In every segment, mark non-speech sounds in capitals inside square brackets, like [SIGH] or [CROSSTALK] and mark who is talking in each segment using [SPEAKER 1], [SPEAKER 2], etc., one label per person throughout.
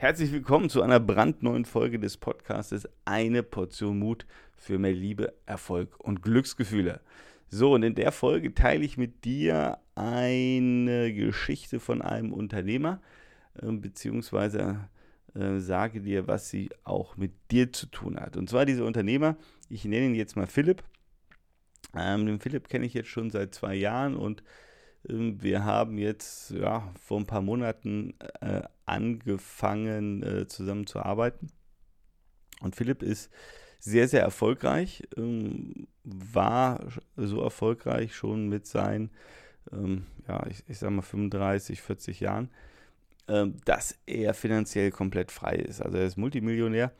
[SPEAKER 1] Herzlich willkommen zu einer brandneuen Folge des Podcastes Eine Portion Mut für mehr Liebe, Erfolg und Glücksgefühle. So, und in der Folge teile ich mit dir eine Geschichte von einem Unternehmer, äh, beziehungsweise äh, sage dir, was sie auch mit dir zu tun hat. Und zwar dieser Unternehmer, ich nenne ihn jetzt mal Philipp. Ähm, den Philipp kenne ich jetzt schon seit zwei Jahren und ähm, wir haben jetzt ja, vor ein paar Monaten äh, angefangen äh, zusammen zu arbeiten. Und Philipp ist sehr, sehr erfolgreich, ähm, war so erfolgreich schon mit seinen, ähm, ja, ich, ich sag mal 35, 40 Jahren, ähm, dass er finanziell komplett frei ist. Also er ist Multimillionär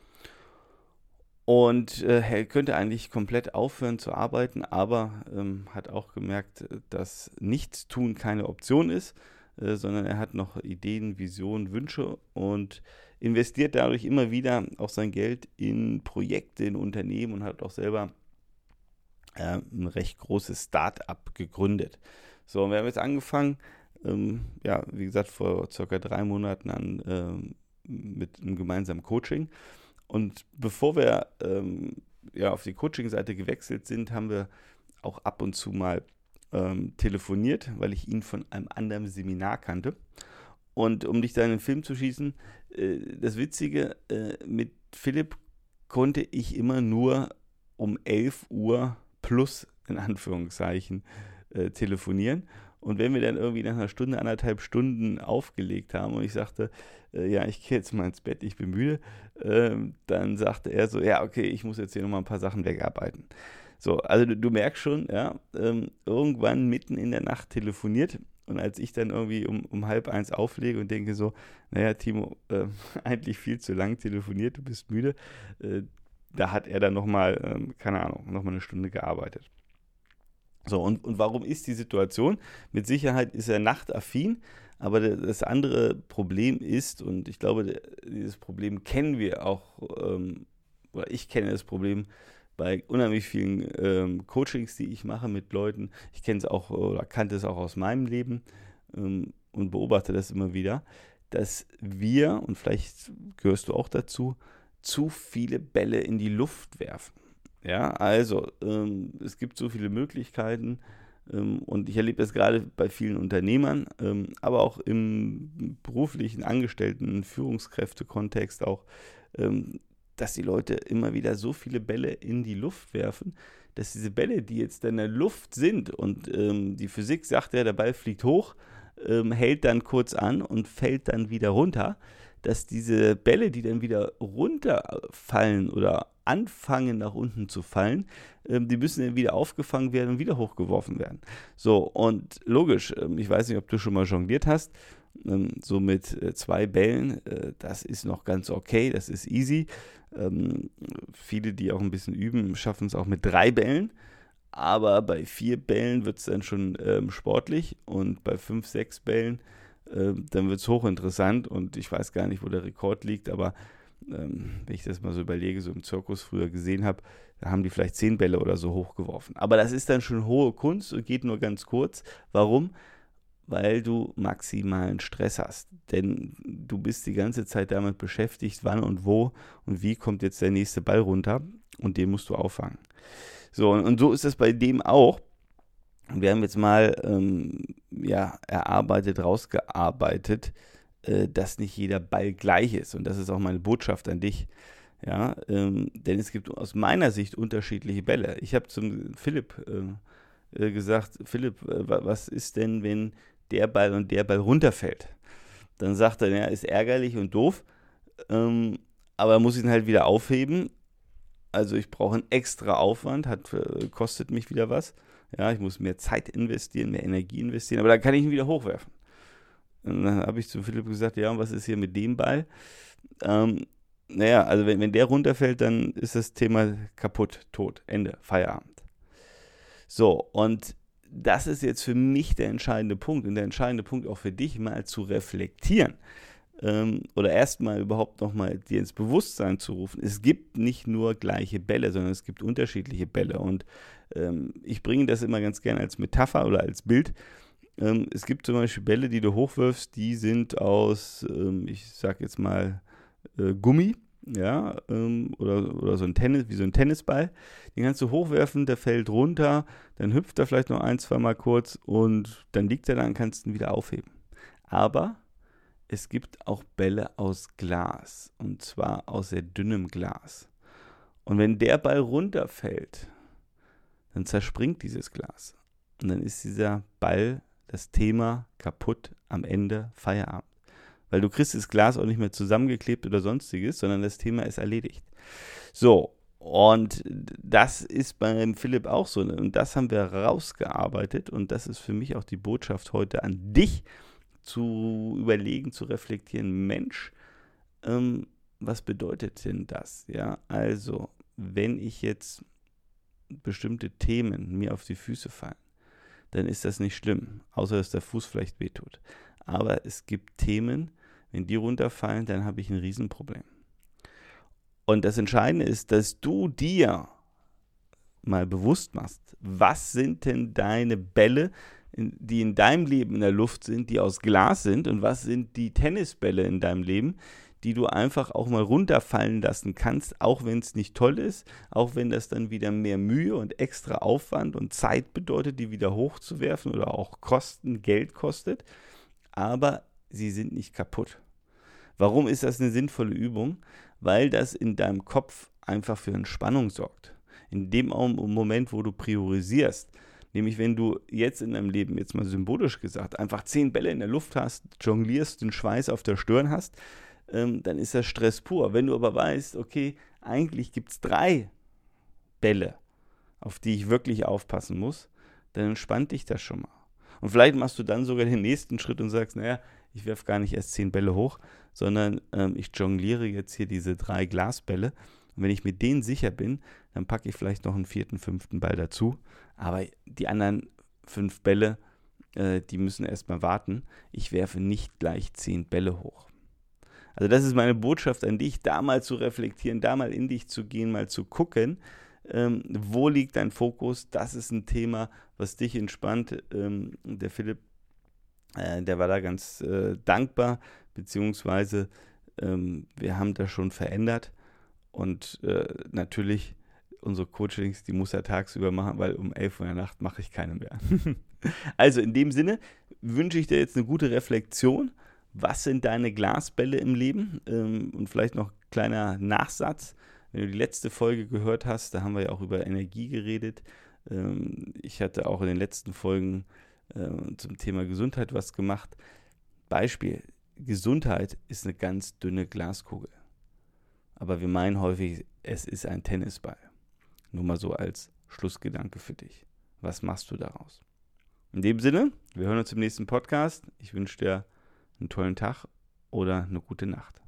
[SPEAKER 1] und äh, er könnte eigentlich komplett aufhören zu arbeiten, aber ähm, hat auch gemerkt, dass Nichtstun keine Option ist, äh, sondern er hat noch Ideen, Visionen, Wünsche und investiert dadurch immer wieder auch sein Geld in Projekte, in Unternehmen und hat auch selber äh, ein recht großes Start-up gegründet. So, und wir haben jetzt angefangen, ähm, ja, wie gesagt, vor circa drei Monaten an ähm, mit einem gemeinsamen Coaching. Und bevor wir ähm, ja, auf die Coaching-Seite gewechselt sind, haben wir auch ab und zu mal ähm, telefoniert, weil ich ihn von einem anderen Seminar kannte. Und um dich da in den Film zu schießen, äh, das Witzige, äh, mit Philipp konnte ich immer nur um 11 Uhr plus, in Anführungszeichen, äh, telefonieren. Und wenn wir dann irgendwie nach einer Stunde, anderthalb Stunden aufgelegt haben und ich sagte, äh, ja, ich gehe jetzt mal ins Bett, ich bin müde, ähm, dann sagte er so, ja, okay, ich muss jetzt hier nochmal ein paar Sachen wegarbeiten. So, also du, du merkst schon, ja, ähm, irgendwann mitten in der Nacht telefoniert und als ich dann irgendwie um, um halb eins auflege und denke so, naja, Timo, äh, [LAUGHS] eigentlich viel zu lang telefoniert, du bist müde, äh, da hat er dann nochmal, ähm, keine Ahnung, nochmal eine Stunde gearbeitet. So, und, und warum ist die Situation? Mit Sicherheit ist er nachtaffin, aber das andere Problem ist, und ich glaube, dieses Problem kennen wir auch, ähm, oder ich kenne das Problem bei unheimlich vielen ähm, Coachings, die ich mache mit Leuten. Ich kenne es auch oder kannte es auch aus meinem Leben ähm, und beobachte das immer wieder, dass wir, und vielleicht gehörst du auch dazu, zu viele Bälle in die Luft werfen. Ja, also ähm, es gibt so viele Möglichkeiten ähm, und ich erlebe das gerade bei vielen Unternehmern, ähm, aber auch im beruflichen Angestellten, Führungskräftekontext auch, ähm, dass die Leute immer wieder so viele Bälle in die Luft werfen, dass diese Bälle, die jetzt in der Luft sind und ähm, die Physik sagt ja, der Ball fliegt hoch, ähm, hält dann kurz an und fällt dann wieder runter, dass diese Bälle, die dann wieder runterfallen oder anfangen nach unten zu fallen, ähm, die müssen dann wieder aufgefangen werden und wieder hochgeworfen werden. So, und logisch, ähm, ich weiß nicht, ob du schon mal jongliert hast, ähm, so mit äh, zwei Bällen, äh, das ist noch ganz okay, das ist easy. Viele, die auch ein bisschen üben, schaffen es auch mit drei Bällen. Aber bei vier Bällen wird es dann schon sportlich und bei fünf, sechs Bällen, dann wird es hochinteressant und ich weiß gar nicht, wo der Rekord liegt, aber ähm, wenn ich das mal so überlege, so im Zirkus früher gesehen habe, da haben die vielleicht zehn Bälle oder so hochgeworfen. Aber das ist dann schon hohe Kunst und geht nur ganz kurz. Warum? Weil du maximalen Stress hast. Denn du bist die ganze Zeit damit beschäftigt, wann und wo und wie kommt jetzt der nächste Ball runter und den musst du auffangen. So, und, so ist das bei dem auch. Wir haben jetzt mal ähm, ja, erarbeitet, rausgearbeitet, dass nicht jeder Ball gleich ist. Und das ist auch meine Botschaft an dich. Ja, ähm, denn es gibt aus meiner Sicht unterschiedliche Bälle. Ich habe zum Philipp äh, äh gesagt, Philipp, äh, was ist denn, wenn der Ball und der Ball runterfällt? Dann sagt er, ja, ist ärgerlich und doof, ähm, aber muss ihn halt wieder aufheben. Also ich brauche einen extra Aufwand, hat, äh, kostet mich wieder was. Ja, ich muss mehr Zeit investieren, mehr Energie investieren, aber dann kann ich ihn wieder hochwerfen. Und dann habe ich zu Philipp gesagt, ja, und was ist hier mit dem Ball? Ähm, naja, also wenn, wenn der runterfällt, dann ist das Thema kaputt, tot, Ende, Feierabend. So, und das ist jetzt für mich der entscheidende Punkt und der entscheidende Punkt auch für dich mal zu reflektieren ähm, oder erstmal überhaupt nochmal dir ins Bewusstsein zu rufen. Es gibt nicht nur gleiche Bälle, sondern es gibt unterschiedliche Bälle und ähm, ich bringe das immer ganz gerne als Metapher oder als Bild Ähm, es gibt zum Beispiel Bälle, die du hochwirfst, die sind aus, ähm, ich sag jetzt mal, äh, Gummi, ja, ähm, oder, oder so ein Tennis, wie so ein Tennisball. Den kannst du hochwerfen, der fällt runter, dann hüpft er vielleicht noch ein, zwei Mal kurz und dann liegt er da und kannst ihn wieder aufheben. Aber es gibt auch Bälle aus Glas und zwar aus sehr dünnem Glas. Und wenn der Ball runterfällt, dann zerspringt dieses Glas. Und dann ist dieser Ball das Thema kaputt am Ende Feierabend. Weil du kriegst das Glas auch nicht mehr zusammengeklebt oder sonstiges, sondern das Thema ist erledigt. So, und das ist beim Philipp auch so. Und das haben wir rausgearbeitet. Und das ist für mich auch die Botschaft heute an dich, zu überlegen, zu reflektieren. Mensch, ähm, was bedeutet denn das? Ja, also, wenn ich jetzt bestimmte Themen mir auf die Füße fallen, dann ist das nicht schlimm, außer dass der Fuß vielleicht wehtut. Aber es gibt Themen, wenn die runterfallen, dann habe ich ein Riesenproblem. Und das Entscheidende ist, dass du dir mal bewusst machst, was sind denn deine Bälle, die in deinem Leben in der Luft sind, die aus Glas sind und was sind die Tennisbälle in deinem Leben, die du einfach auch mal runterfallen lassen kannst, auch wenn es nicht toll ist, auch wenn das dann wieder mehr Mühe und extra Aufwand und Zeit bedeutet, die wieder hochzuwerfen oder auch Kosten, Geld kostet, aber sie sind nicht kaputt. Warum ist das eine sinnvolle Übung? Weil das in deinem Kopf einfach für Entspannung sorgt. In dem Moment, wo du priorisierst, nämlich wenn du jetzt in deinem Leben, jetzt mal symbolisch gesagt, einfach zehn Bälle in der Luft hast, jonglierst, den Schweiß auf der Stirn hast, ähm, dann ist das Stress pur. Wenn du aber weißt, okay, eigentlich gibt es drei Bälle, auf die ich wirklich aufpassen muss, dann entspannt dich das schon mal. Und vielleicht machst du dann sogar den nächsten Schritt und sagst, naja, ich werfe gar nicht erst zehn Bälle hoch, sondern ähm, ich jongliere jetzt hier diese drei Glasbälle. Und wenn ich mit denen sicher bin, dann packe ich vielleicht noch einen vierten, fünften Ball dazu. Aber die anderen fünf Bälle, äh, die müssen erstmal warten. Ich werfe nicht gleich zehn Bälle hoch. Also das ist meine Botschaft an dich, da mal zu reflektieren, da mal in dich zu gehen, mal zu gucken, ähm, wo liegt dein Fokus. Das ist ein Thema, was dich entspannt. Ähm, der Philipp, äh, der war da ganz äh, dankbar, beziehungsweise ähm, wir haben das schon verändert. Und äh, natürlich unsere Coachings, die muss er tagsüber machen, weil um 11 Uhr in der Nacht mache ich keine mehr. [LAUGHS] also in dem Sinne wünsche ich dir jetzt eine gute Reflexion was sind deine Glasbälle im Leben? Ähm, und vielleicht noch kleiner Nachsatz. Wenn du die letzte Folge gehört hast, da haben wir ja auch über Energie geredet. Ähm, ich hatte auch in den letzten Folgen äh, zum Thema Gesundheit was gemacht. Beispiel, Gesundheit ist eine ganz dünne Glaskugel. Aber wir meinen häufig, es ist ein Tennisball. Nur mal so als Schlussgedanke für dich. Was machst du daraus? In dem Sinne, wir hören uns im nächsten Podcast. Ich wünsche dir einen tollen Tag oder eine gute Nacht.